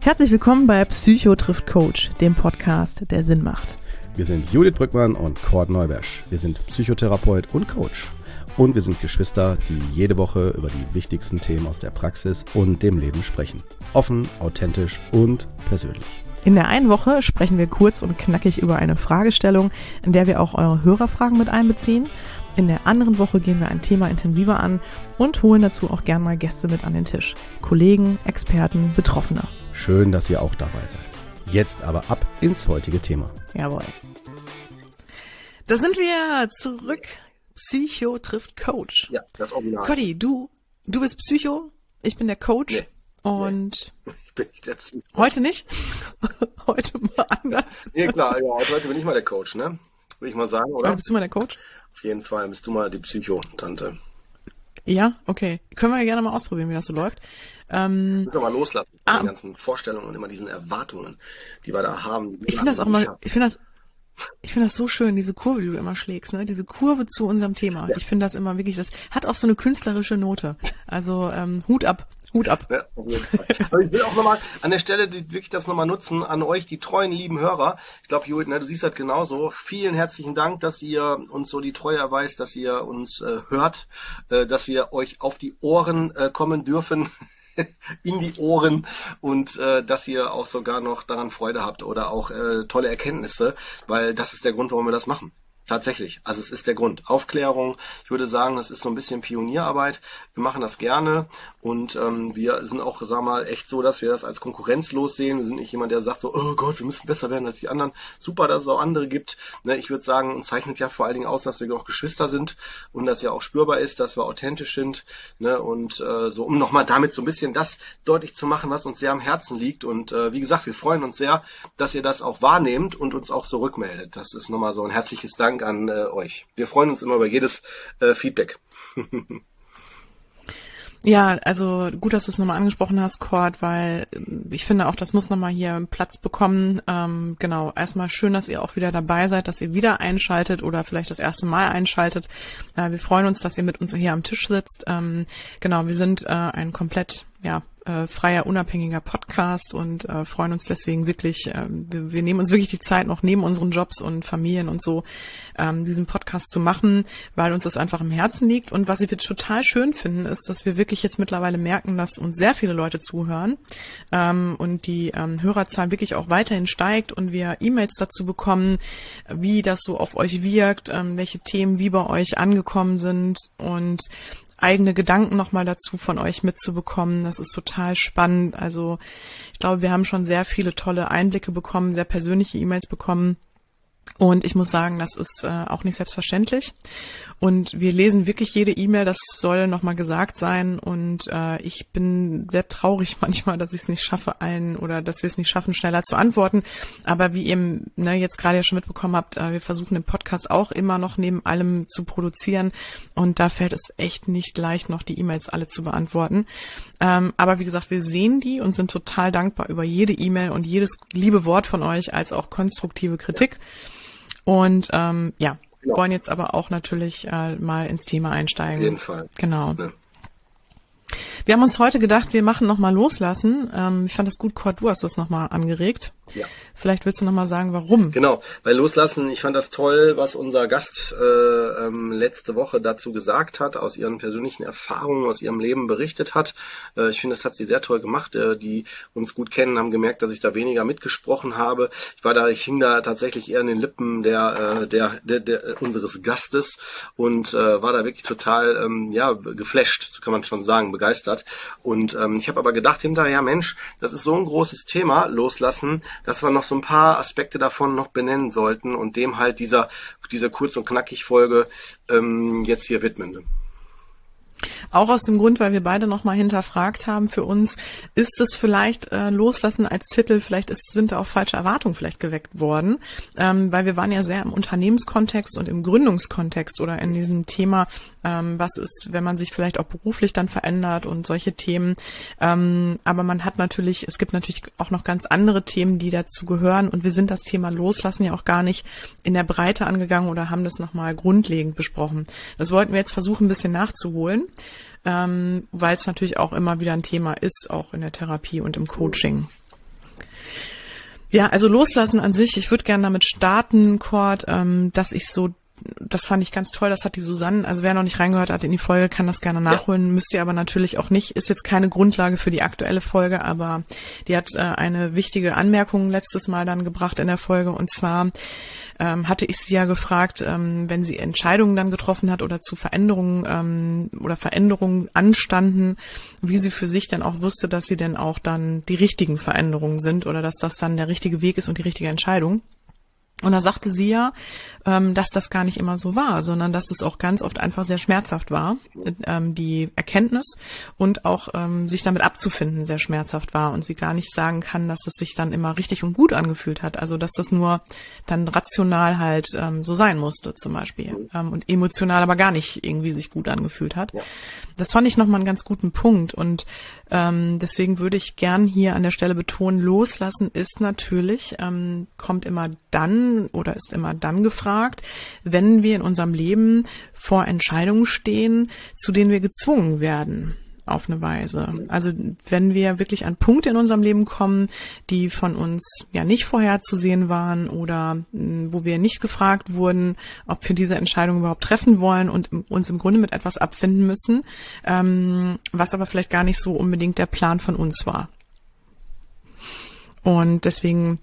Herzlich willkommen bei Psycho trifft Coach, dem Podcast, der Sinn macht. Wir sind Judith Brückmann und Cord Neubersch. Wir sind Psychotherapeut und Coach. Und wir sind Geschwister, die jede Woche über die wichtigsten Themen aus der Praxis und dem Leben sprechen. Offen, authentisch und persönlich. In der einen Woche sprechen wir kurz und knackig über eine Fragestellung, in der wir auch eure Hörerfragen mit einbeziehen. In der anderen Woche gehen wir ein Thema intensiver an und holen dazu auch gern mal Gäste mit an den Tisch. Kollegen, Experten, Betroffene. Schön, dass ihr auch dabei seid. Jetzt aber ab ins heutige Thema. Jawohl. Da sind wir zurück. Psycho trifft Coach. Ja, das Original. Cody, du, du bist Psycho, ich bin der Coach. Nee. Und Ich bin nicht der Psycho. heute nicht. heute mal anders. Nee, klar, ja, heute bin ich mal der Coach, ne? Würde ich mal sagen, Oder oder? bist du mal der Coach? Auf jeden Fall bist du mal die Psycho-Tante. Ja, okay. Können wir gerne mal ausprobieren, wie das so läuft. Ähm, Müssen wir mal loslassen. Ah. Die ganzen Vorstellungen und immer diesen Erwartungen, die wir da haben. die ich finde das auch mal, ich finde das, ich finde das so schön, diese Kurve, die du immer schlägst, ne? Diese Kurve zu unserem Thema. Ich finde das immer wirklich, das hat auch so eine künstlerische Note. Also ähm, Hut ab, Hut ab. Ja. Aber ich will auch nochmal an der Stelle die, wirklich das nochmal nutzen an euch, die treuen, lieben Hörer. Ich glaube, Judith, ne, du siehst das genauso. Vielen herzlichen Dank, dass ihr uns so die Treue erweist, dass ihr uns äh, hört, äh, dass wir euch auf die Ohren äh, kommen dürfen. in die Ohren und äh, dass ihr auch sogar noch daran Freude habt oder auch äh, tolle Erkenntnisse, weil das ist der Grund, warum wir das machen. Tatsächlich. Also es ist der Grund. Aufklärung. Ich würde sagen, das ist so ein bisschen Pionierarbeit. Wir machen das gerne und ähm, wir sind auch, sag mal, echt so, dass wir das als konkurrenzlos sehen. Wir sind nicht jemand, der sagt so, oh Gott, wir müssen besser werden als die anderen. Super, dass es auch andere gibt. Ne, ich würde sagen, uns zeichnet ja vor allen Dingen aus, dass wir auch Geschwister sind und dass ja auch spürbar ist, dass wir authentisch sind. Ne, und äh, so, um nochmal damit so ein bisschen das deutlich zu machen, was uns sehr am Herzen liegt. Und äh, wie gesagt, wir freuen uns sehr, dass ihr das auch wahrnehmt und uns auch so. Das ist nochmal so ein herzliches Dank an äh, euch. Wir freuen uns immer über jedes äh, Feedback. Ja, also gut, dass du es nochmal angesprochen hast, Cord, weil äh, ich finde auch, das muss nochmal hier Platz bekommen. Ähm, genau, erstmal schön, dass ihr auch wieder dabei seid, dass ihr wieder einschaltet oder vielleicht das erste Mal einschaltet. Äh, wir freuen uns, dass ihr mit uns hier am Tisch sitzt. Ähm, genau, wir sind äh, ein komplett ja, äh, freier, unabhängiger Podcast und äh, freuen uns deswegen wirklich, äh, wir, wir nehmen uns wirklich die Zeit noch neben unseren Jobs und Familien und so, ähm, diesen Podcast zu machen, weil uns das einfach im Herzen liegt. Und was wir total schön finden, ist, dass wir wirklich jetzt mittlerweile merken, dass uns sehr viele Leute zuhören ähm, und die ähm, Hörerzahl wirklich auch weiterhin steigt und wir E-Mails dazu bekommen, wie das so auf euch wirkt, ähm, welche Themen wie bei euch angekommen sind und eigene Gedanken nochmal dazu von euch mitzubekommen. Das ist total spannend. Also ich glaube, wir haben schon sehr viele tolle Einblicke bekommen, sehr persönliche E-Mails bekommen. Und ich muss sagen, das ist äh, auch nicht selbstverständlich. Und wir lesen wirklich jede E-Mail, das soll nochmal gesagt sein. Und äh, ich bin sehr traurig manchmal, dass ich es nicht schaffe, allen oder dass wir es nicht schaffen, schneller zu antworten. Aber wie ihr ne, jetzt gerade ja schon mitbekommen habt, äh, wir versuchen den Podcast auch immer noch neben allem zu produzieren. Und da fällt es echt nicht leicht, noch die E-Mails alle zu beantworten. Ähm, aber wie gesagt, wir sehen die und sind total dankbar über jede E-Mail und jedes liebe Wort von euch als auch konstruktive Kritik. Und ähm, ja, Genau. wollen jetzt aber auch natürlich äh, mal ins Thema einsteigen. Auf jeden Fall. Genau. Ne? Wir haben uns heute gedacht, wir machen nochmal loslassen. Ähm, ich fand das gut, Kurt, du hast das nochmal angeregt. Ja. Vielleicht willst du nochmal sagen, warum. Genau, bei Loslassen, ich fand das toll, was unser Gast äh, ähm, letzte Woche dazu gesagt hat, aus ihren persönlichen Erfahrungen, aus ihrem Leben berichtet hat. Äh, ich finde, das hat sie sehr toll gemacht. Äh, die uns gut kennen, haben gemerkt, dass ich da weniger mitgesprochen habe. Ich war da, ich hing da tatsächlich eher in den Lippen der, äh, der, der, der äh, unseres Gastes und äh, war da wirklich total ähm, ja geflasht, so kann man schon sagen, begeistert. Und ähm, ich habe aber gedacht hinterher, Mensch, das ist so ein großes Thema, Loslassen, dass wir noch so ein paar Aspekte davon noch benennen sollten und dem halt dieser, dieser kurz und knackig Folge ähm, jetzt hier widmen. Auch aus dem Grund, weil wir beide nochmal hinterfragt haben für uns, ist es vielleicht äh, Loslassen als Titel, vielleicht ist, sind da auch falsche Erwartungen vielleicht geweckt worden, ähm, weil wir waren ja sehr im Unternehmenskontext und im Gründungskontext oder in diesem Thema ähm, was ist, wenn man sich vielleicht auch beruflich dann verändert und solche Themen. Ähm, aber man hat natürlich, es gibt natürlich auch noch ganz andere Themen, die dazu gehören und wir sind das Thema Loslassen ja auch gar nicht in der Breite angegangen oder haben das nochmal grundlegend besprochen. Das wollten wir jetzt versuchen, ein bisschen nachzuholen ähm, weil es natürlich auch immer wieder ein Thema ist, auch in der Therapie und im Coaching. Ja, also loslassen an sich. Ich würde gerne damit starten, Cord, ähm, dass ich so das fand ich ganz toll, das hat die Susanne, also wer noch nicht reingehört hat in die Folge, kann das gerne nachholen, ja. müsst ihr aber natürlich auch nicht, ist jetzt keine Grundlage für die aktuelle Folge, aber die hat äh, eine wichtige Anmerkung letztes Mal dann gebracht in der Folge und zwar ähm, hatte ich sie ja gefragt, ähm, wenn sie Entscheidungen dann getroffen hat oder zu Veränderungen ähm, oder Veränderungen anstanden, wie sie für sich dann auch wusste, dass sie denn auch dann die richtigen Veränderungen sind oder dass das dann der richtige Weg ist und die richtige Entscheidung. Und da sagte sie ja, ähm, dass das gar nicht immer so war, sondern dass es auch ganz oft einfach sehr schmerzhaft war, ähm, die Erkenntnis und auch ähm, sich damit abzufinden sehr schmerzhaft war und sie gar nicht sagen kann, dass es sich dann immer richtig und gut angefühlt hat. Also dass das nur dann rational halt so sein musste zum Beispiel und emotional aber gar nicht irgendwie sich gut angefühlt hat. Das fand ich nochmal einen ganz guten Punkt und ähm, deswegen würde ich gern hier an der Stelle betonen, loslassen ist natürlich, ähm, kommt immer dann oder ist immer dann gefragt, wenn wir in unserem Leben vor Entscheidungen stehen, zu denen wir gezwungen werden auf eine Weise. Also wenn wir wirklich an Punkte in unserem Leben kommen, die von uns ja nicht vorherzusehen waren oder mh, hm, wo wir nicht gefragt wurden, ob wir diese Entscheidung überhaupt treffen wollen und uns im Grunde mit etwas abfinden müssen, ähm, was aber vielleicht gar nicht so unbedingt der Plan von uns war. Und deswegen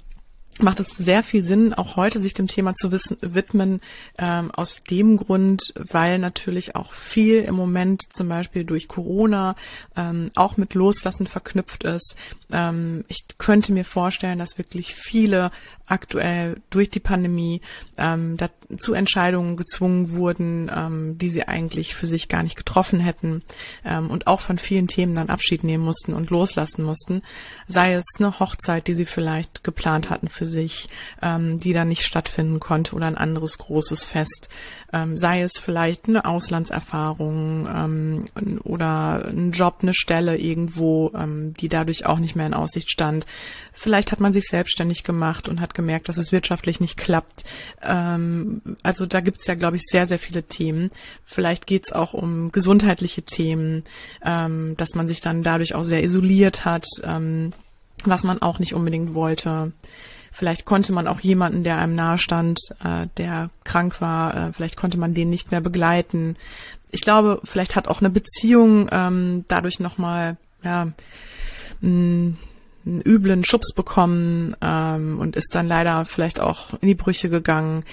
macht es sehr viel Sinn, auch heute sich dem Thema zu wissen, widmen, ähm, aus dem Grund, weil natürlich auch viel im Moment zum Beispiel durch Corona ähm, auch mit Loslassen verknüpft ist. Ähm, ich könnte mir vorstellen, dass wirklich viele aktuell durch die Pandemie ähm, zu Entscheidungen gezwungen wurden, ähm, die sie eigentlich für sich gar nicht getroffen hätten ähm, und auch von vielen Themen dann Abschied nehmen mussten und loslassen mussten. Sei es eine Hochzeit, die sie vielleicht geplant hatten für sich, ähm, die dann nicht stattfinden konnte oder ein anderes großes Fest. Ähm, sei es vielleicht eine Auslandserfahrung ähm, oder ein Job, eine Stelle irgendwo, ähm, die dadurch auch nicht mehr in Aussicht stand. Vielleicht hat man sich selbstständig gemacht und hat gemerkt, dass es wirtschaftlich nicht klappt. Ähm, also da gibt's ja, glaube ich, sehr, sehr viele Themen. Vielleicht geht's auch um gesundheitliche Themen, ähm, dass man sich dann dadurch auch sehr isoliert hat, ähm, was man auch nicht unbedingt wollte. Vielleicht konnte man auch jemanden, der einem nahe stand, äh, der krank war, äh, vielleicht konnte man den nicht mehr begleiten. Ich glaube, vielleicht hat auch eine Beziehung ähm, dadurch nochmal, ja, mh, einen üblen Schubs bekommen ähm, und ist dann leider vielleicht auch in die Brüche gegangen.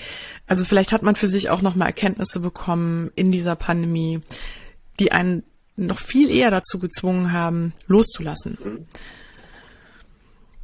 Also vielleicht hat man für sich auch nochmal Erkenntnisse bekommen in dieser Pandemie, die einen noch viel eher dazu gezwungen haben, loszulassen.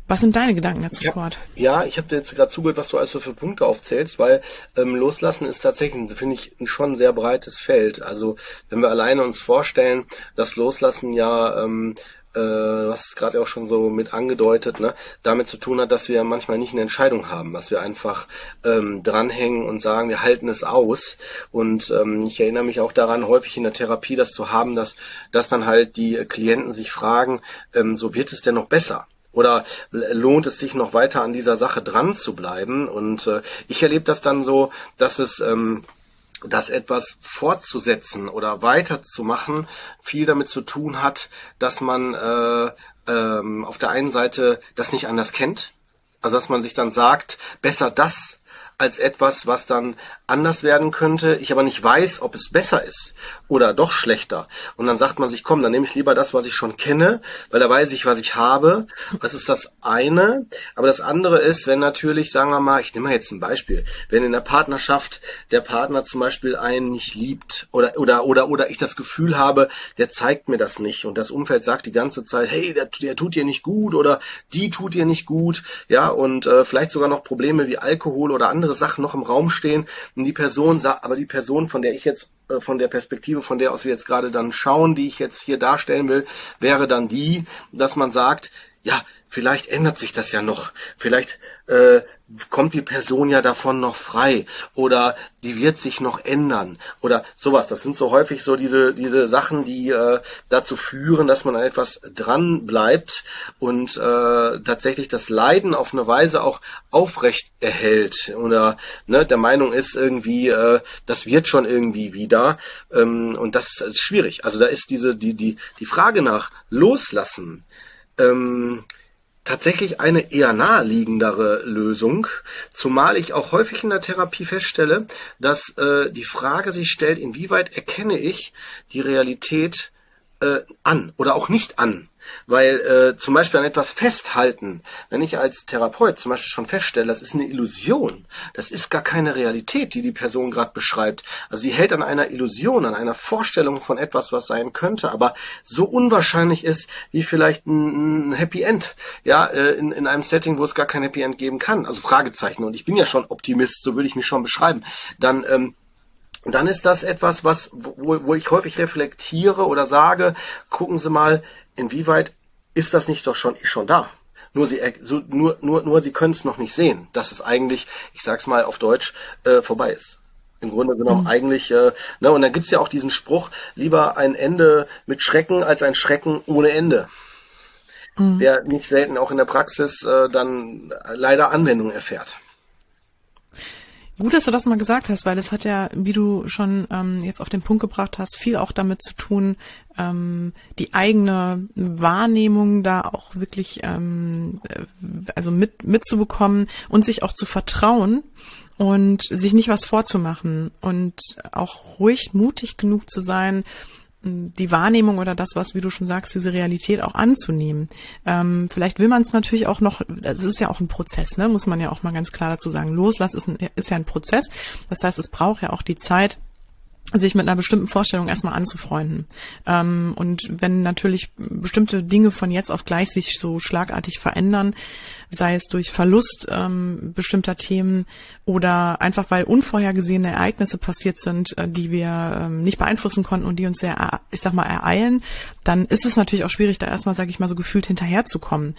Was sind deine Gedanken dazu, ja, Kurt? Ja, ich habe dir jetzt gerade zugehört, was du also für Punkte aufzählst, weil ähm, Loslassen ist tatsächlich, finde ich, ein schon sehr breites Feld. Also wenn wir alleine uns vorstellen, dass Loslassen ja ähm, äh, du hast es gerade auch schon so mit angedeutet, ne, damit zu tun hat, dass wir manchmal nicht eine Entscheidung haben, dass wir einfach ähm, dranhängen und sagen, wir halten es aus. Und ähm, ich erinnere mich auch daran, häufig in der Therapie das zu haben, dass, dass dann halt die Klienten sich fragen, ähm, so wird es denn noch besser? Oder lohnt es sich noch weiter an dieser Sache dran zu bleiben? Und äh, ich erlebe das dann so, dass es ähm, dass etwas fortzusetzen oder weiterzumachen viel damit zu tun hat, dass man äh, ähm, auf der einen Seite das nicht anders kennt, also dass man sich dann sagt, besser das als etwas, was dann anders werden könnte, ich aber nicht weiß, ob es besser ist oder doch schlechter. Und dann sagt man sich, komm, dann nehme ich lieber das, was ich schon kenne, weil da weiß ich, was ich habe. Das ist das eine. Aber das andere ist, wenn natürlich, sagen wir mal, ich nehme mal jetzt ein Beispiel, wenn in der Partnerschaft der Partner zum Beispiel einen nicht liebt oder, oder, oder, oder ich das Gefühl habe, der zeigt mir das nicht und das Umfeld sagt die ganze Zeit, hey, der, der tut dir nicht gut oder die tut dir nicht gut, ja, und äh, vielleicht sogar noch Probleme wie Alkohol oder andere Sachen noch im Raum stehen und die Person aber die Person, von der ich jetzt, äh, von der Perspektive, von der aus wir jetzt gerade dann schauen, die ich jetzt hier darstellen will, wäre dann die, dass man sagt, ja, vielleicht ändert sich das ja noch. Vielleicht äh, kommt die Person ja davon noch frei oder die wird sich noch ändern oder sowas. Das sind so häufig so diese diese Sachen, die äh, dazu führen, dass man an etwas dran bleibt und äh, tatsächlich das Leiden auf eine Weise auch aufrecht erhält oder ne, der Meinung ist irgendwie, äh, das wird schon irgendwie wieder ähm, und das ist schwierig. Also da ist diese die die die Frage nach Loslassen. Ähm, tatsächlich eine eher naheliegendere Lösung, zumal ich auch häufig in der Therapie feststelle, dass äh, die Frage sich stellt, inwieweit erkenne ich die Realität äh, an oder auch nicht an. Weil äh, zum Beispiel an etwas festhalten, wenn ich als Therapeut zum Beispiel schon feststelle, das ist eine Illusion, das ist gar keine Realität, die die Person gerade beschreibt. Also sie hält an einer Illusion, an einer Vorstellung von etwas, was sein könnte, aber so unwahrscheinlich ist wie vielleicht ein, ein Happy End, ja, äh, in, in einem Setting, wo es gar kein Happy End geben kann. Also Fragezeichen. Und ich bin ja schon Optimist, so würde ich mich schon beschreiben. Dann ähm, dann ist das etwas, was, wo, wo ich häufig reflektiere oder sage, gucken Sie mal, inwieweit ist das nicht doch schon, schon da? Nur sie, nur, nur, nur sie können es noch nicht sehen, dass es eigentlich, ich sag's mal auf Deutsch, äh, vorbei ist. Im Grunde genommen mhm. eigentlich, äh, ne, und dann gibt's ja auch diesen Spruch, lieber ein Ende mit Schrecken als ein Schrecken ohne Ende. Mhm. Der nicht selten auch in der Praxis äh, dann leider Anwendung erfährt. Gut, dass du das mal gesagt hast, weil es hat ja, wie du schon ähm, jetzt auf den Punkt gebracht hast, viel auch damit zu tun, ähm, die eigene Wahrnehmung da auch wirklich ähm, äh, also mit mitzubekommen und sich auch zu vertrauen und sich nicht was vorzumachen und auch ruhig mutig genug zu sein, die Wahrnehmung oder das, was, wie du schon sagst, diese Realität auch anzunehmen. Ähm, vielleicht will man es natürlich auch noch, es ist ja auch ein Prozess, ne? muss man ja auch mal ganz klar dazu sagen. Loslass ist, ist ja ein Prozess. Das heißt, es braucht ja auch die Zeit, sich mit einer bestimmten Vorstellung erstmal anzufreunden. Ähm, und wenn natürlich bestimmte Dinge von jetzt auf gleich sich so schlagartig verändern, sei es durch Verlust ähm, bestimmter Themen oder einfach weil unvorhergesehene Ereignisse passiert sind, äh, die wir ähm, nicht beeinflussen konnten und die uns sehr, ich sag mal, ereilen, dann ist es natürlich auch schwierig, da erstmal, sage ich mal, so gefühlt hinterherzukommen.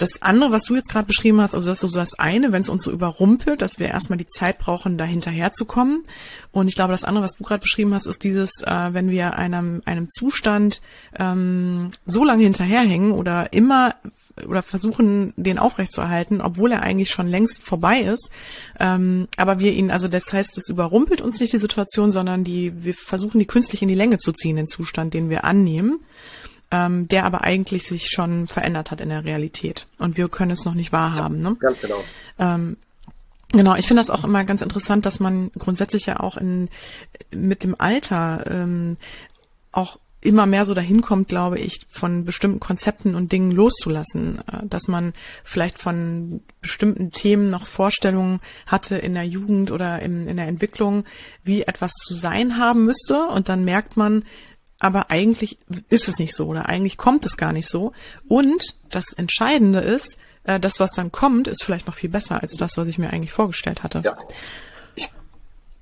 Das andere, was du jetzt gerade beschrieben hast, also das ist so das eine, wenn es uns so überrumpelt, dass wir erstmal die Zeit brauchen, da hinterherzukommen. Und ich glaube, das andere, was du gerade beschrieben hast, ist dieses, äh, wenn wir einem, einem Zustand ähm, so lange hinterherhängen oder immer oder versuchen, den aufrechtzuerhalten, obwohl er eigentlich schon längst vorbei ist. Ähm, aber wir ihn, also das heißt, es überrumpelt uns nicht die Situation, sondern die, wir versuchen, die künstlich in die Länge zu ziehen, den Zustand, den wir annehmen ähm, der aber eigentlich sich schon verändert hat in der Realität. Und wir können es noch nicht wahrhaben. Ja, ne? Ganz genau. Ähm, Genau, ich finde das auch immer ganz interessant, dass man grundsätzlich ja auch in mit dem Alter ähm, auch immer mehr so dahin kommt, glaube ich, von bestimmten Konzepten und Dingen loszulassen, äh, dass man vielleicht von bestimmten Themen noch Vorstellungen hatte in der Jugend oder in, in der Entwicklung, wie etwas zu sein haben müsste und dann merkt man, aber eigentlich ist es nicht so oder eigentlich kommt es gar nicht so. Und das Entscheidende ist, äh, das, was dann kommt, ist vielleicht noch viel besser als das, was ich mir eigentlich vorgestellt hatte. Ja.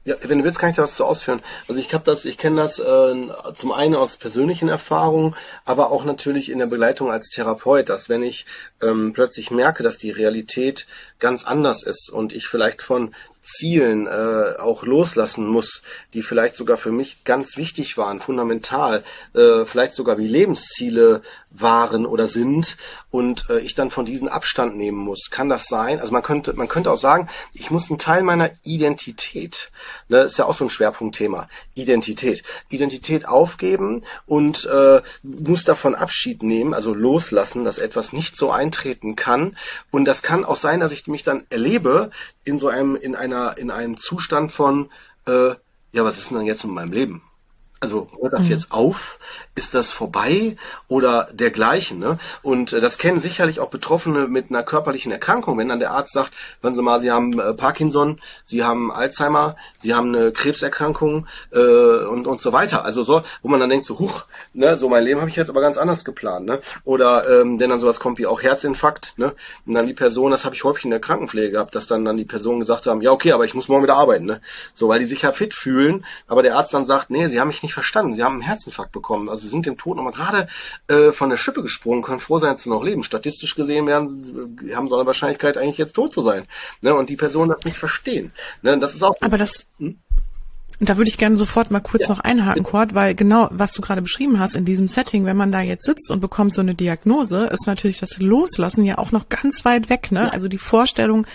ja, wenn du willst, kann ich da was zu ausführen. Also ich habe das, ich kenne das äh, zum einen aus persönlichen Erfahrungen, aber auch natürlich in der Begleitung als Therapeut, dass wenn ich ähm, plötzlich merke, dass die Realität ganz anders ist und ich vielleicht von Zielen äh, auch loslassen muss, die vielleicht sogar für mich ganz wichtig waren, fundamental, äh, vielleicht sogar wie Lebensziele waren oder sind und äh, ich dann von diesen Abstand nehmen muss. Kann das sein? Also man könnte, man könnte auch sagen, ich muss einen Teil meiner Identität, ne, ist ja auch so ein Schwerpunktthema, Identität, Identität aufgeben und äh, muss davon Abschied nehmen, also loslassen, dass etwas nicht so eintreten kann. Und das kann auch sein, dass ich mich dann erlebe in so einem, in einer, in einem Zustand von, äh, ja, was ist denn jetzt mit meinem Leben? Also hört das mhm. jetzt auf? Ist das vorbei oder dergleichen? Ne? Und äh, das kennen sicherlich auch Betroffene mit einer körperlichen Erkrankung, wenn dann der Arzt sagt, hören Sie mal, Sie haben äh, Parkinson, Sie haben Alzheimer, Sie haben eine Krebserkrankung äh, und und so weiter. Also so, wo man dann denkt, so huch, ne, so mein Leben habe ich jetzt aber ganz anders geplant. Ne? Oder ähm, wenn dann sowas kommt wie auch Herzinfarkt, ne? Und dann die Person, das habe ich häufig in der Krankenpflege gehabt, dass dann dann die Personen gesagt haben, ja okay, aber ich muss morgen wieder arbeiten, ne? So, weil die sich ja fit fühlen, aber der Arzt dann sagt, nee, Sie haben mich nicht nicht verstanden. Sie haben einen Herzinfarkt bekommen. Also sie sind dem Tod nochmal gerade äh, von der Schippe gesprungen, können froh sein, dass sie noch leben. Statistisch gesehen werden, haben so eine Wahrscheinlichkeit, eigentlich jetzt tot zu sein. Ne? Und die Person das nicht verstehen. Ne? Das ist auch. Aber das. Hm? Und da würde ich gerne sofort mal kurz ja. noch einhaken, Kurt, weil genau, was du gerade beschrieben hast in diesem Setting, wenn man da jetzt sitzt und bekommt so eine Diagnose, ist natürlich das Loslassen ja auch noch ganz weit weg, ne? Ja. Also die Vorstellung,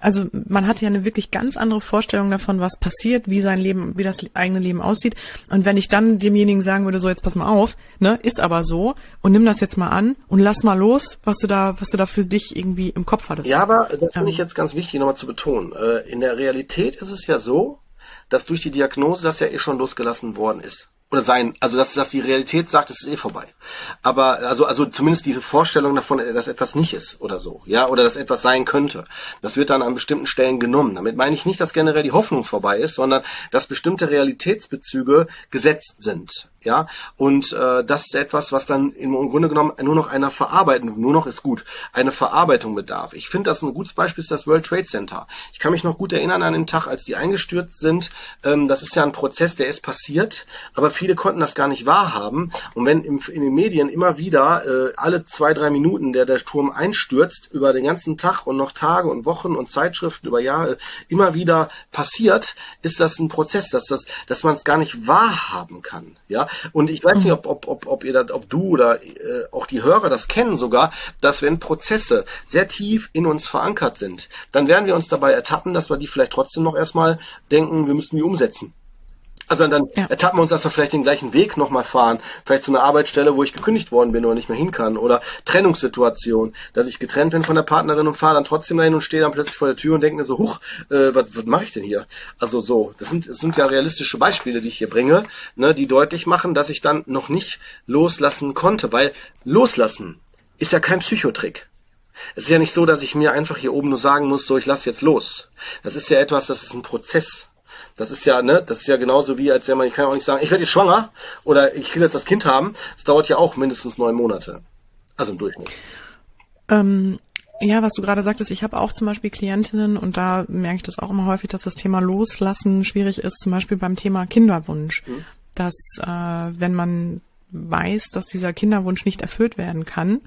also man hat ja eine wirklich ganz andere Vorstellung davon, was passiert, wie sein Leben, wie das eigene Leben aussieht. Und wenn ich dann demjenigen sagen würde, so jetzt pass mal auf, ne, ist aber so und nimm das jetzt mal an und lass mal los, was du da, was du da für dich irgendwie im Kopf hattest. Ja, aber das finde ich jetzt ganz wichtig nochmal zu betonen. Äh, in der Realität ist es ja so, dass durch die Diagnose das ja eh schon losgelassen worden ist. Oder sein, also dass, dass die Realität sagt, es ist eh vorbei. Aber also, also zumindest diese Vorstellung davon, dass etwas nicht ist oder so, ja, oder dass etwas sein könnte. Das wird dann an bestimmten Stellen genommen. Damit meine ich nicht, dass generell die Hoffnung vorbei ist, sondern dass bestimmte Realitätsbezüge gesetzt sind. Ja, und äh, das ist etwas, was dann im Grunde genommen nur noch einer Verarbeitung, nur noch ist gut, eine Verarbeitung bedarf. Ich finde, das ein gutes Beispiel ist das World Trade Center. Ich kann mich noch gut erinnern an den Tag, als die eingestürzt sind. Ähm, das ist ja ein Prozess, der ist passiert, aber viele konnten das gar nicht wahrhaben. Und wenn im, in den Medien immer wieder äh, alle zwei, drei Minuten der, der Turm einstürzt, über den ganzen Tag und noch Tage und Wochen und Zeitschriften über Jahre immer wieder passiert, ist das ein Prozess, dass, das, dass man es gar nicht wahrhaben kann. Ja, und ich weiß nicht, ob, ob, ob, ob ihr das, ob du oder äh, auch die Hörer das kennen sogar, dass wenn Prozesse sehr tief in uns verankert sind, dann werden wir uns dabei ertappen, dass wir die vielleicht trotzdem noch erstmal denken, wir müssten die umsetzen. Also dann ja. ertappen wir uns, dass wir vielleicht den gleichen Weg nochmal fahren. Vielleicht zu einer Arbeitsstelle, wo ich gekündigt worden bin oder nicht mehr hin kann. Oder Trennungssituation, dass ich getrennt bin von der Partnerin und fahre dann trotzdem dahin und stehe dann plötzlich vor der Tür und denke mir so, huch, äh, was, was mache ich denn hier? Also so, das sind, das sind ja realistische Beispiele, die ich hier bringe, ne, die deutlich machen, dass ich dann noch nicht loslassen konnte. Weil loslassen ist ja kein Psychotrick. Es ist ja nicht so, dass ich mir einfach hier oben nur sagen muss, so ich lasse jetzt los. Das ist ja etwas, das ist ein Prozess. Das ist ja, ne, das ist ja genauso wie, als wenn man, ich kann auch nicht sagen, ich werde jetzt schwanger oder ich will jetzt das Kind haben. Das dauert ja auch mindestens neun Monate. Also im Durchschnitt. Ähm, ja, was du gerade sagtest, ich habe auch zum Beispiel Klientinnen und da merke ich das auch immer häufig, dass das Thema Loslassen schwierig ist, zum Beispiel beim Thema Kinderwunsch. Mhm. Dass äh, wenn man weiß, dass dieser Kinderwunsch nicht erfüllt werden kann,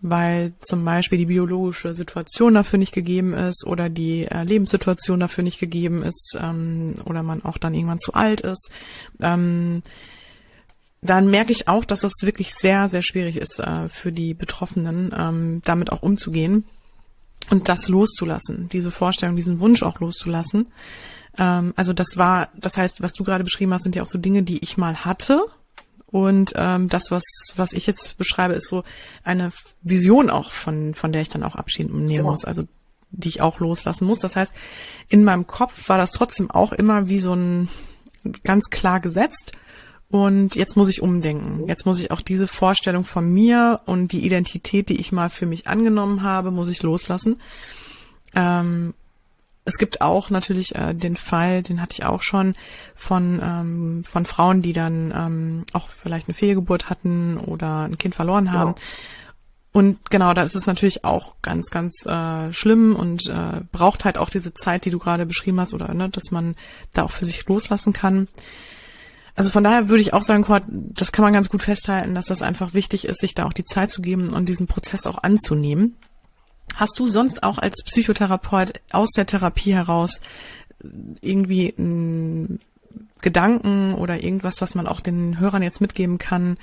weil zum Beispiel die biologische Situation dafür nicht gegeben ist oder die äh, Lebenssituation dafür nicht gegeben ist ähm, oder man auch dann irgendwann zu alt ist, ähm, dann merke ich auch, dass es wirklich sehr, sehr schwierig ist äh, für die Betroffenen, ähm, damit auch umzugehen und das loszulassen, diese Vorstellung, diesen Wunsch auch loszulassen. Ähm, also das war, das heißt, was du gerade beschrieben hast, sind ja auch so Dinge, die ich mal hatte, und ähm, das, was, was ich jetzt beschreibe, ist so eine Vision auch, von, von der ich dann auch Abschied nehmen genau. muss, also die ich auch loslassen muss. Das heißt, in meinem Kopf war das trotzdem auch immer wie so ein ganz klar gesetzt. Und jetzt muss ich umdenken. Jetzt muss ich auch diese Vorstellung von mir und die Identität, die ich mal für mich angenommen habe, muss ich loslassen. Ähm, es gibt auch natürlich äh, den Fall, den hatte ich auch schon von ähm, von Frauen, die dann ähm, auch vielleicht eine Fehlgeburt hatten oder ein Kind verloren haben. Genau. Und genau, da ist es natürlich auch ganz, ganz äh, schlimm und äh, braucht halt auch diese Zeit, die du gerade beschrieben hast, oder ne, dass man da auch für sich loslassen kann. Also von daher würde ich auch sagen, Kurt, das kann man ganz gut festhalten, dass das einfach wichtig ist, sich da auch die Zeit zu geben und diesen Prozess auch anzunehmen. Hast du sonst auch als Psychotherapeut aus der Therapie heraus irgendwie einen Gedanken oder irgendwas, was man auch den Hörern jetzt mitgeben kann,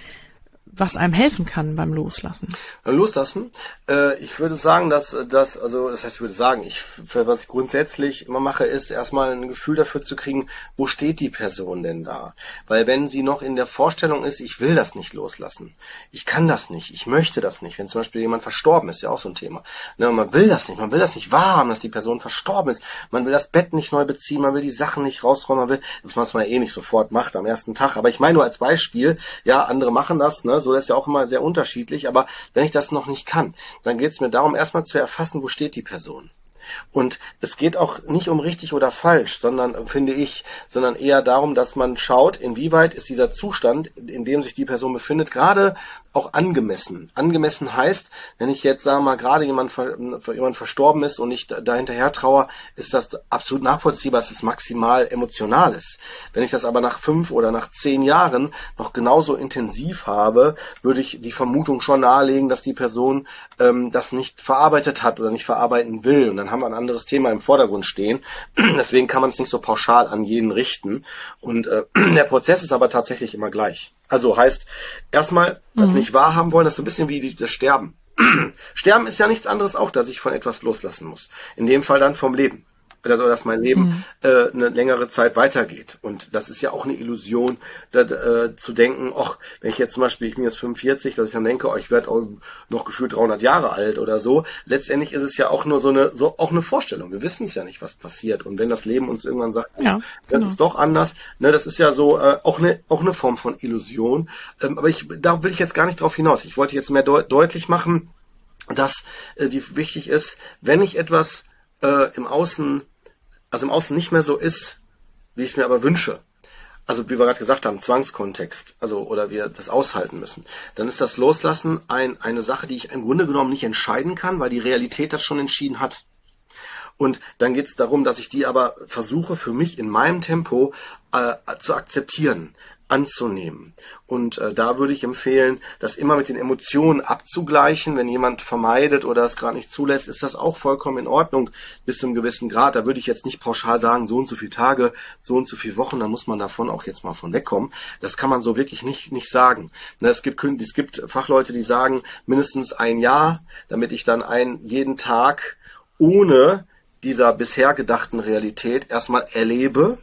was einem helfen kann beim Loslassen? Loslassen? Äh, ich würde sagen, dass das, also das heißt, ich würde sagen, ich, was ich grundsätzlich immer mache, ist erstmal ein Gefühl dafür zu kriegen, wo steht die Person denn da? Weil wenn sie noch in der Vorstellung ist, ich will das nicht loslassen, ich kann das nicht, ich möchte das nicht, wenn zum Beispiel jemand verstorben ist, ja auch so ein Thema. Ne, man will das nicht, man will das nicht wahrhaben, dass die Person verstorben ist, man will das Bett nicht neu beziehen, man will die Sachen nicht rausräumen, man will, was man eh nicht sofort macht am ersten Tag. Aber ich meine nur als Beispiel, ja, andere machen das, ne, so das ist ja auch immer sehr unterschiedlich, aber wenn ich das noch nicht kann, dann geht es mir darum, erstmal zu erfassen, wo steht die Person. Und es geht auch nicht um richtig oder falsch, sondern finde ich, sondern eher darum, dass man schaut, inwieweit ist dieser Zustand, in dem sich die Person befindet, gerade auch angemessen. Angemessen heißt, wenn ich jetzt sagen wir mal gerade jemand, jemand verstorben ist und ich da hinterher trauer, ist das absolut nachvollziehbar, es ist maximal emotionales. Wenn ich das aber nach fünf oder nach zehn Jahren noch genauso intensiv habe, würde ich die Vermutung schon nahelegen, dass die Person ähm, das nicht verarbeitet hat oder nicht verarbeiten will. Und dann haben wir ein anderes Thema im Vordergrund stehen. Deswegen kann man es nicht so pauschal an jeden richten. Und äh, der Prozess ist aber tatsächlich immer gleich. Also heißt, erstmal das mhm. nicht wahrhaben wollen, das ist so ein bisschen wie das Sterben. Sterben ist ja nichts anderes auch, dass ich von etwas loslassen muss. In dem Fall dann vom Leben also dass mein Leben mhm. äh, eine längere Zeit weitergeht. Und das ist ja auch eine Illusion, da, äh, zu denken, ach, wenn ich jetzt zum Beispiel, ich bin jetzt 45, dass ich dann denke, oh, ich werde noch gefühlt 300 Jahre alt oder so. Letztendlich ist es ja auch nur so eine, so auch eine Vorstellung. Wir wissen es ja nicht, was passiert. Und wenn das Leben uns irgendwann sagt, ja, das genau. ist doch anders, ne, das ist ja so äh, auch eine auch eine Form von Illusion. Ähm, aber ich, da will ich jetzt gar nicht drauf hinaus. Ich wollte jetzt mehr deut deutlich machen, dass äh, die wichtig ist, wenn ich etwas äh, im Außen also im Außen nicht mehr so ist, wie ich es mir aber wünsche, also wie wir gerade gesagt haben, Zwangskontext, also oder wir das aushalten müssen, dann ist das Loslassen ein, eine Sache, die ich im Grunde genommen nicht entscheiden kann, weil die Realität das schon entschieden hat. Und dann geht es darum, dass ich die aber versuche für mich in meinem Tempo äh, zu akzeptieren anzunehmen. Und äh, da würde ich empfehlen, das immer mit den Emotionen abzugleichen. Wenn jemand vermeidet oder es gerade nicht zulässt, ist das auch vollkommen in Ordnung bis zu einem gewissen Grad. Da würde ich jetzt nicht pauschal sagen, so und so viele Tage, so und so viele Wochen, da muss man davon auch jetzt mal von wegkommen. Das kann man so wirklich nicht, nicht sagen. Ne, es, gibt, es gibt Fachleute, die sagen, mindestens ein Jahr, damit ich dann einen jeden Tag ohne dieser bisher gedachten Realität erstmal erlebe,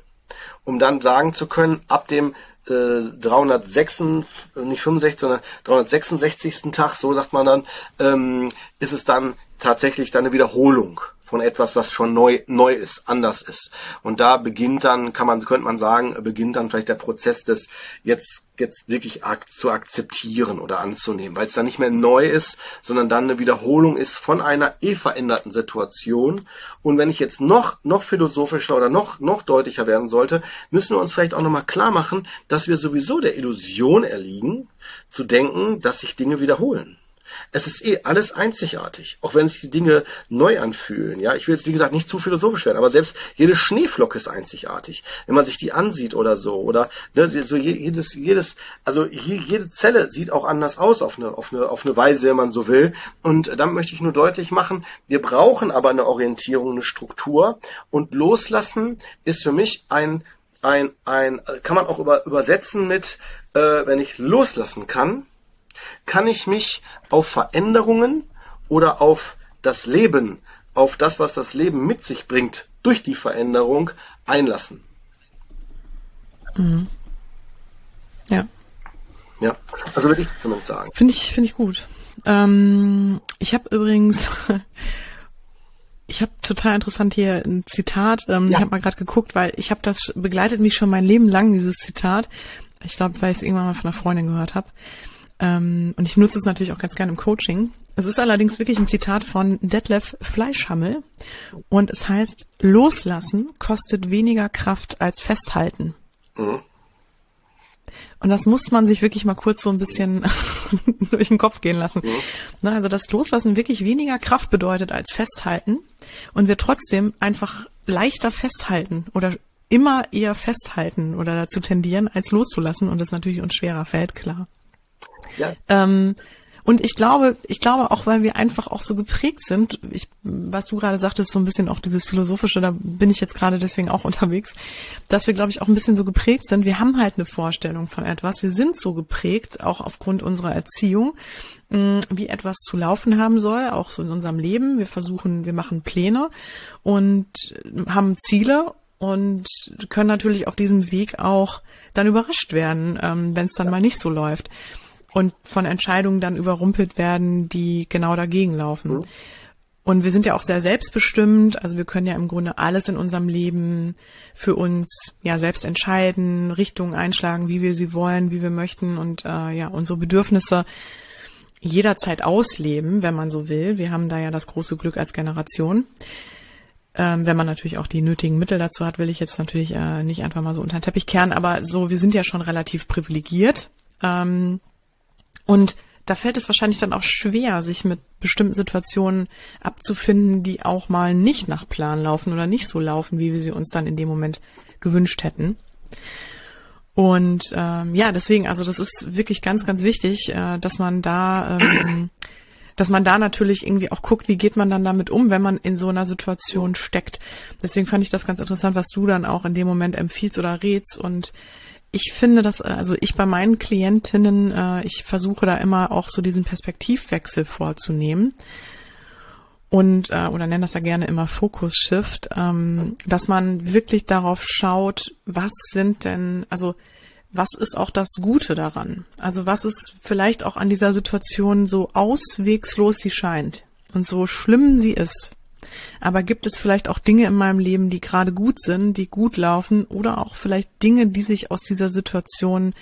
um dann sagen zu können, ab dem 306, äh, nicht 65, sondern 366. Tag, so sagt man dann, ähm, ist es dann tatsächlich dann eine Wiederholung von etwas, was schon neu, neu ist, anders ist. Und da beginnt dann, kann man, könnte man sagen, beginnt dann vielleicht der Prozess des jetzt, jetzt wirklich ak zu akzeptieren oder anzunehmen, weil es dann nicht mehr neu ist, sondern dann eine Wiederholung ist von einer eh veränderten Situation. Und wenn ich jetzt noch, noch philosophischer oder noch, noch deutlicher werden sollte, müssen wir uns vielleicht auch nochmal klar machen, dass wir sowieso der Illusion erliegen, zu denken, dass sich Dinge wiederholen. Es ist eh alles einzigartig, auch wenn sich die Dinge neu anfühlen. Ja, ich will jetzt wie gesagt nicht zu philosophisch werden, aber selbst jede Schneeflocke ist einzigartig, wenn man sich die ansieht oder so oder ne, so jedes jedes also jede Zelle sieht auch anders aus auf eine auf eine auf eine Weise, wenn man so will. Und dann möchte ich nur deutlich machen, wir brauchen aber eine Orientierung, eine Struktur und loslassen ist für mich ein ein ein kann man auch über, übersetzen mit äh, wenn ich loslassen kann kann ich mich auf Veränderungen oder auf das Leben, auf das, was das Leben mit sich bringt, durch die Veränderung einlassen. Mhm. Ja. Ja, also würde ich zumindest sagen. Finde ich, finde ich gut. Ähm, ich habe übrigens, ich habe total interessant hier ein Zitat. Ähm, ja. Ich habe mal gerade geguckt, weil ich habe das begleitet mich schon mein Leben lang dieses Zitat. Ich glaube, weil ich es irgendwann mal von einer Freundin gehört habe. Ähm, und ich nutze es natürlich auch ganz gerne im Coaching. Es ist allerdings wirklich ein Zitat von Detlef Fleischhammel und es heißt, loslassen kostet weniger Kraft als festhalten. Mhm. Und das muss man sich wirklich mal kurz so ein bisschen durch den Kopf gehen lassen. Mhm. also das Loslassen wirklich weniger Kraft bedeutet als festhalten und wir trotzdem einfach leichter festhalten oder immer eher festhalten oder dazu tendieren, als loszulassen und das natürlich uns schwerer fällt, klar. Ja. Ähm, und ich glaube, ich glaube auch, weil wir einfach auch so geprägt sind, ich, was du gerade sagtest, so ein bisschen auch dieses Philosophische, da bin ich jetzt gerade deswegen auch unterwegs, dass wir, glaube ich, auch ein bisschen so geprägt sind. Wir haben halt eine Vorstellung von etwas. Wir sind so geprägt, auch aufgrund unserer Erziehung, wie etwas zu laufen haben soll, auch so in unserem Leben. Wir versuchen, wir machen Pläne und haben Ziele und können natürlich auf diesem Weg auch dann überrascht werden, ähm, wenn es dann mal nicht so läuft und von Entscheidungen dann überrumpelt werden, die genau dagegen laufen. Mhm. Und wir sind ja auch sehr selbstbestimmt, also wir können ja im Grunde alles in unserem Leben für uns ja selbst entscheiden, Richtungen einschlagen, wie wir sie wollen, wie wir möchten und äh, ja unsere Bedürfnisse jederzeit ausleben, wenn man so will. Wir haben da ja das große Glück als Generation. Ähm, wenn man natürlich auch die nötigen Mittel dazu hat, will ich jetzt natürlich äh, nicht einfach mal so unter den Teppich kehren, aber so, wir sind ja schon relativ privilegiert. Ähm, und da fällt es wahrscheinlich dann auch schwer, sich mit bestimmten Situationen abzufinden, die auch mal nicht nach Plan laufen oder nicht so laufen, wie wir sie uns dann in dem Moment gewünscht hätten. Und ähm, ja, deswegen, also das ist wirklich ganz, ganz wichtig, äh, dass man da, ähm, dass man da natürlich irgendwie auch guckt, wie geht man dann damit um, wenn man in so einer Situation steckt. Deswegen fand ich das ganz interessant, was du dann auch in dem Moment empfiehlst oder rätst. Und ich finde das, also ich bei meinen Klientinnen, äh, ich versuche da immer auch so diesen Perspektivwechsel vorzunehmen und äh, oder nenne das ja gerne immer Focus Shift, ähm, dass man wirklich darauf schaut, was sind denn, also was ist auch das Gute daran? Also was ist vielleicht auch an dieser Situation so auswegslos sie scheint und so schlimm sie ist? Aber gibt es vielleicht auch Dinge in meinem Leben, die gerade gut sind, die gut laufen oder auch vielleicht Dinge, die sich aus dieser Situation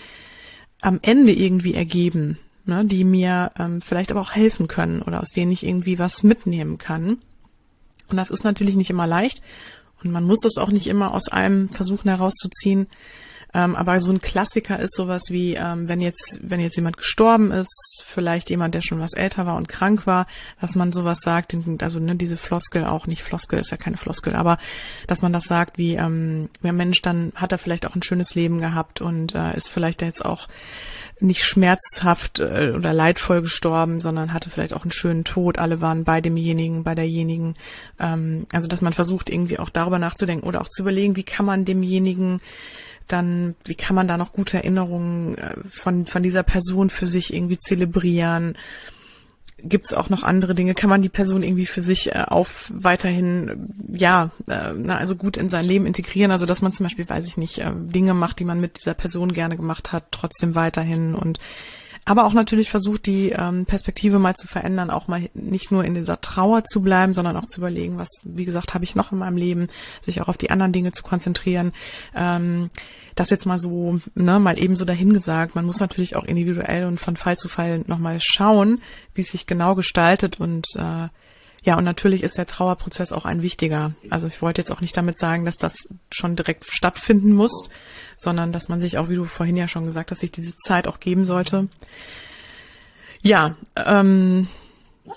am Ende irgendwie ergeben? ne, die mir ähm, vielleicht aber auch helfen können oder aus denen ich irgendwie was mitnehmen kann. Und das ist natürlich nicht immer leicht und man muss das auch nicht immer aus einem versuchen herauszuziehen. Ähm, aber so ein Klassiker ist sowas wie, ähm, wenn jetzt, wenn jetzt jemand gestorben ist, vielleicht jemand, der schon was älter war und krank war, dass man sowas sagt, also ne, diese Floskel auch nicht, Floskel ist ja keine Floskel, aber dass man das sagt wie, ähm, der Mensch, dann hat er vielleicht auch ein schönes Leben gehabt und äh, ist vielleicht jetzt auch nicht schmerzhaft äh, oder leidvoll gestorben, sondern hatte vielleicht auch einen schönen Tod. Alle waren bei demjenigen, bei derjenigen. Ähm, also dass man versucht irgendwie auch darüber nachzudenken oder auch zu überlegen, wie kann man demjenigen dann, wie kann man da noch gute Erinnerungen äh, von von dieser Person für sich irgendwie zelebrieren? gibt es auch noch andere Dinge? Kann man die Person irgendwie für sich äh, auf weiterhin, ja, äh, na, also gut in sein Leben integrieren? Also, dass man zum Beispiel, weiß ich nicht, Dinge macht, die man mit dieser Person gerne gemacht hat, trotzdem weiterhin und aber auch natürlich versucht, die ähm, Perspektive mal zu verändern, auch mal nicht nur in dieser Trauer zu bleiben, sondern auch zu überlegen, was, wie gesagt, habe ich noch in meinem Leben, sich auch auf die anderen Dinge zu konzentrieren. Ähm, das jetzt mal so, ne, mal eben so dahingesagt. Man muss natürlich auch individuell und von Fall zu Fall nochmal schauen, wie es sich genau gestaltet und äh, ja, und natürlich ist der Trauerprozess auch ein wichtiger. Also ich wollte jetzt auch nicht damit sagen, dass das schon direkt stattfinden muss, sondern dass man sich auch, wie du vorhin ja schon gesagt hast, sich diese Zeit auch geben sollte. Ja, ähm,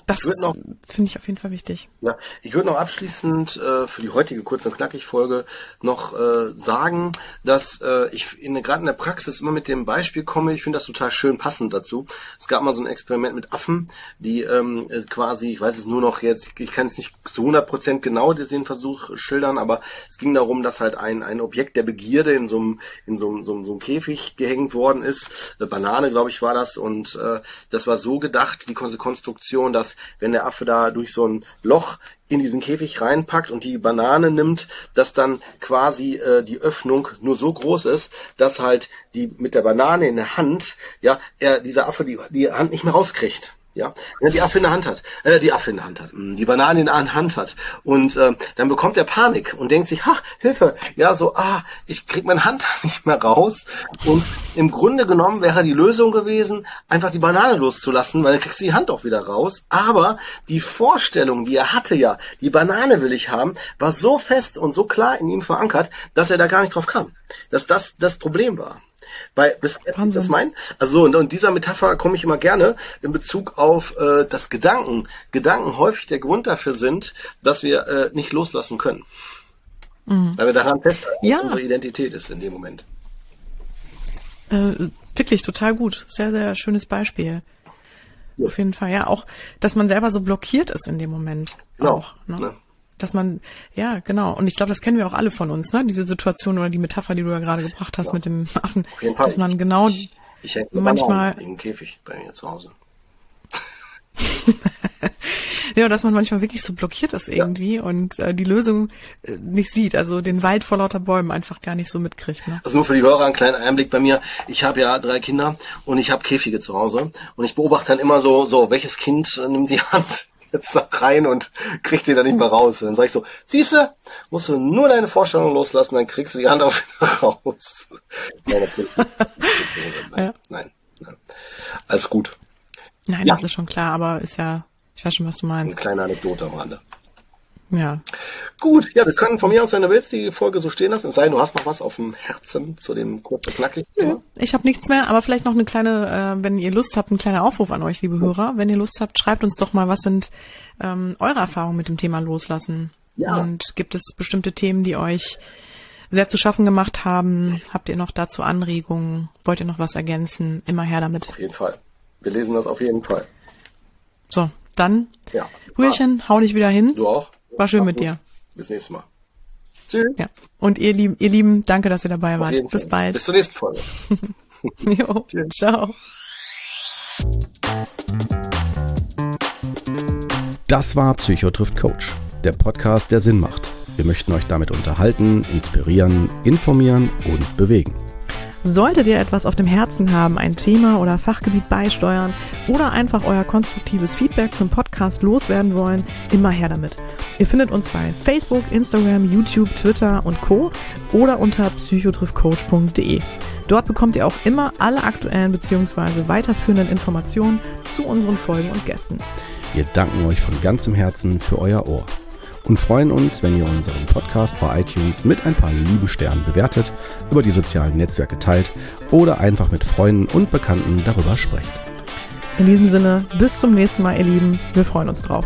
das finde ich auf jeden Fall wichtig. Ja, ich würde noch abschließend äh, für die heutige kurz und knackig Folge noch äh, sagen, dass äh, ich gerade in der Praxis immer mit dem Beispiel komme. Ich finde das total schön passend dazu. Es gab mal so ein Experiment mit Affen, die ähm, quasi, ich weiß es nur noch jetzt, ich kann es nicht zu 100 Prozent genau den Versuch schildern, aber es ging darum, dass halt ein ein Objekt der Begierde in so einem in so einem, so einem, so einem Käfig gehängt worden ist. Eine Banane, glaube ich, war das und äh, das war so gedacht, die Konstruktion, dass dass wenn der Affe da durch so ein Loch in diesen Käfig reinpackt und die Banane nimmt, dass dann quasi äh, die Öffnung nur so groß ist, dass halt die mit der Banane in der Hand, ja, er dieser Affe die, die Hand nicht mehr rauskriegt. Ja, wenn er die Affe in der Hand hat, äh, die Affe in der Hand hat, hm, die Banane in der Hand hat. Und äh, dann bekommt er Panik und denkt sich, ha, Hilfe, ja, so, ah, ich krieg meine Hand nicht mehr raus. Und im Grunde genommen wäre die Lösung gewesen, einfach die Banane loszulassen, weil dann kriegst du die Hand auch wieder raus, aber die Vorstellung, die er hatte ja, die Banane will ich haben, war so fest und so klar in ihm verankert, dass er da gar nicht drauf kam, dass das das Problem war. Weil, das, das mein? Also, und, und dieser Metapher komme ich immer gerne in Bezug auf äh, das Gedanken. Gedanken häufig der Grund dafür sind, dass wir äh, nicht loslassen können. Mhm. Weil wir daran festhalten, ja. unsere Identität ist in dem Moment. Äh, wirklich total gut. Sehr, sehr schönes Beispiel. Ja. Auf jeden Fall. Ja, auch, dass man selber so blockiert ist in dem Moment. Genau. Auch, ne? Dass man, ja, genau. Und ich glaube, das kennen wir auch alle von uns, ne? Diese Situation oder die Metapher, die du ja gerade gebracht hast ja. mit dem Affen. Auf jeden Fall. Dass man genau ich, ich manchmal im Käfig bei mir zu Hause. ja, dass man manchmal wirklich so blockiert ist irgendwie ja. und äh, die Lösung äh, nicht sieht, also den Wald vor lauter Bäumen einfach gar nicht so mitkriegt. Ne? Also nur für die Hörer ein kleiner Einblick bei mir. Ich habe ja drei Kinder und ich habe Käfige zu Hause und ich beobachte dann immer so, so welches Kind nimmt die Hand jetzt da rein und kriegt den da nicht mehr raus. Und dann sag ich so, siehste, musst du nur deine Vorstellung loslassen, dann kriegst du die Hand wieder raus. nein, ja. nein, nein, Alles gut. Nein, ja. das ist schon klar, aber ist ja, ich weiß schon, was du meinst. Eine kleine Anekdote am Rande. Ja. Gut, ja, wir können von mir aus, wenn du willst, die Folge so stehen lassen. Es sei denn, du hast noch was auf dem Herzen zu dem kurzen knackig. Nö, ich habe nichts mehr, aber vielleicht noch eine kleine, äh, wenn ihr Lust habt, ein kleiner Aufruf an euch, liebe Hörer. Wenn ihr Lust habt, schreibt uns doch mal, was sind ähm, eure Erfahrungen mit dem Thema Loslassen? Ja. Und gibt es bestimmte Themen, die euch sehr zu schaffen gemacht haben? Habt ihr noch dazu Anregungen? Wollt ihr noch was ergänzen? Immer her damit. Auf jeden Fall. Wir lesen das auf jeden Fall. So, dann, ja. Brüderchen, hau dich wieder hin. Du auch. War schön mit dir. Bis nächstes Mal. Tschüss. Ja. Und ihr Lieben, ihr Lieben, danke, dass ihr dabei wart. Bis Fall. bald. Bis zur nächsten Folge. jo, Tschüss. ciao. Das war Psycho trifft Coach, der Podcast, der Sinn macht. Wir möchten euch damit unterhalten, inspirieren, informieren und bewegen. Solltet ihr etwas auf dem Herzen haben, ein Thema oder Fachgebiet beisteuern oder einfach euer konstruktives Feedback zum Podcast loswerden wollen, immer her damit. Ihr findet uns bei Facebook, Instagram, YouTube, Twitter und Co. oder unter psychotriffcoach.de. Dort bekommt ihr auch immer alle aktuellen bzw. weiterführenden Informationen zu unseren Folgen und Gästen. Wir danken euch von ganzem Herzen für euer Ohr und freuen uns, wenn ihr unseren Podcast bei iTunes mit ein paar lieben Sternen bewertet, über die sozialen Netzwerke teilt oder einfach mit Freunden und Bekannten darüber sprecht. In diesem Sinne, bis zum nächsten Mal, ihr Lieben. Wir freuen uns drauf.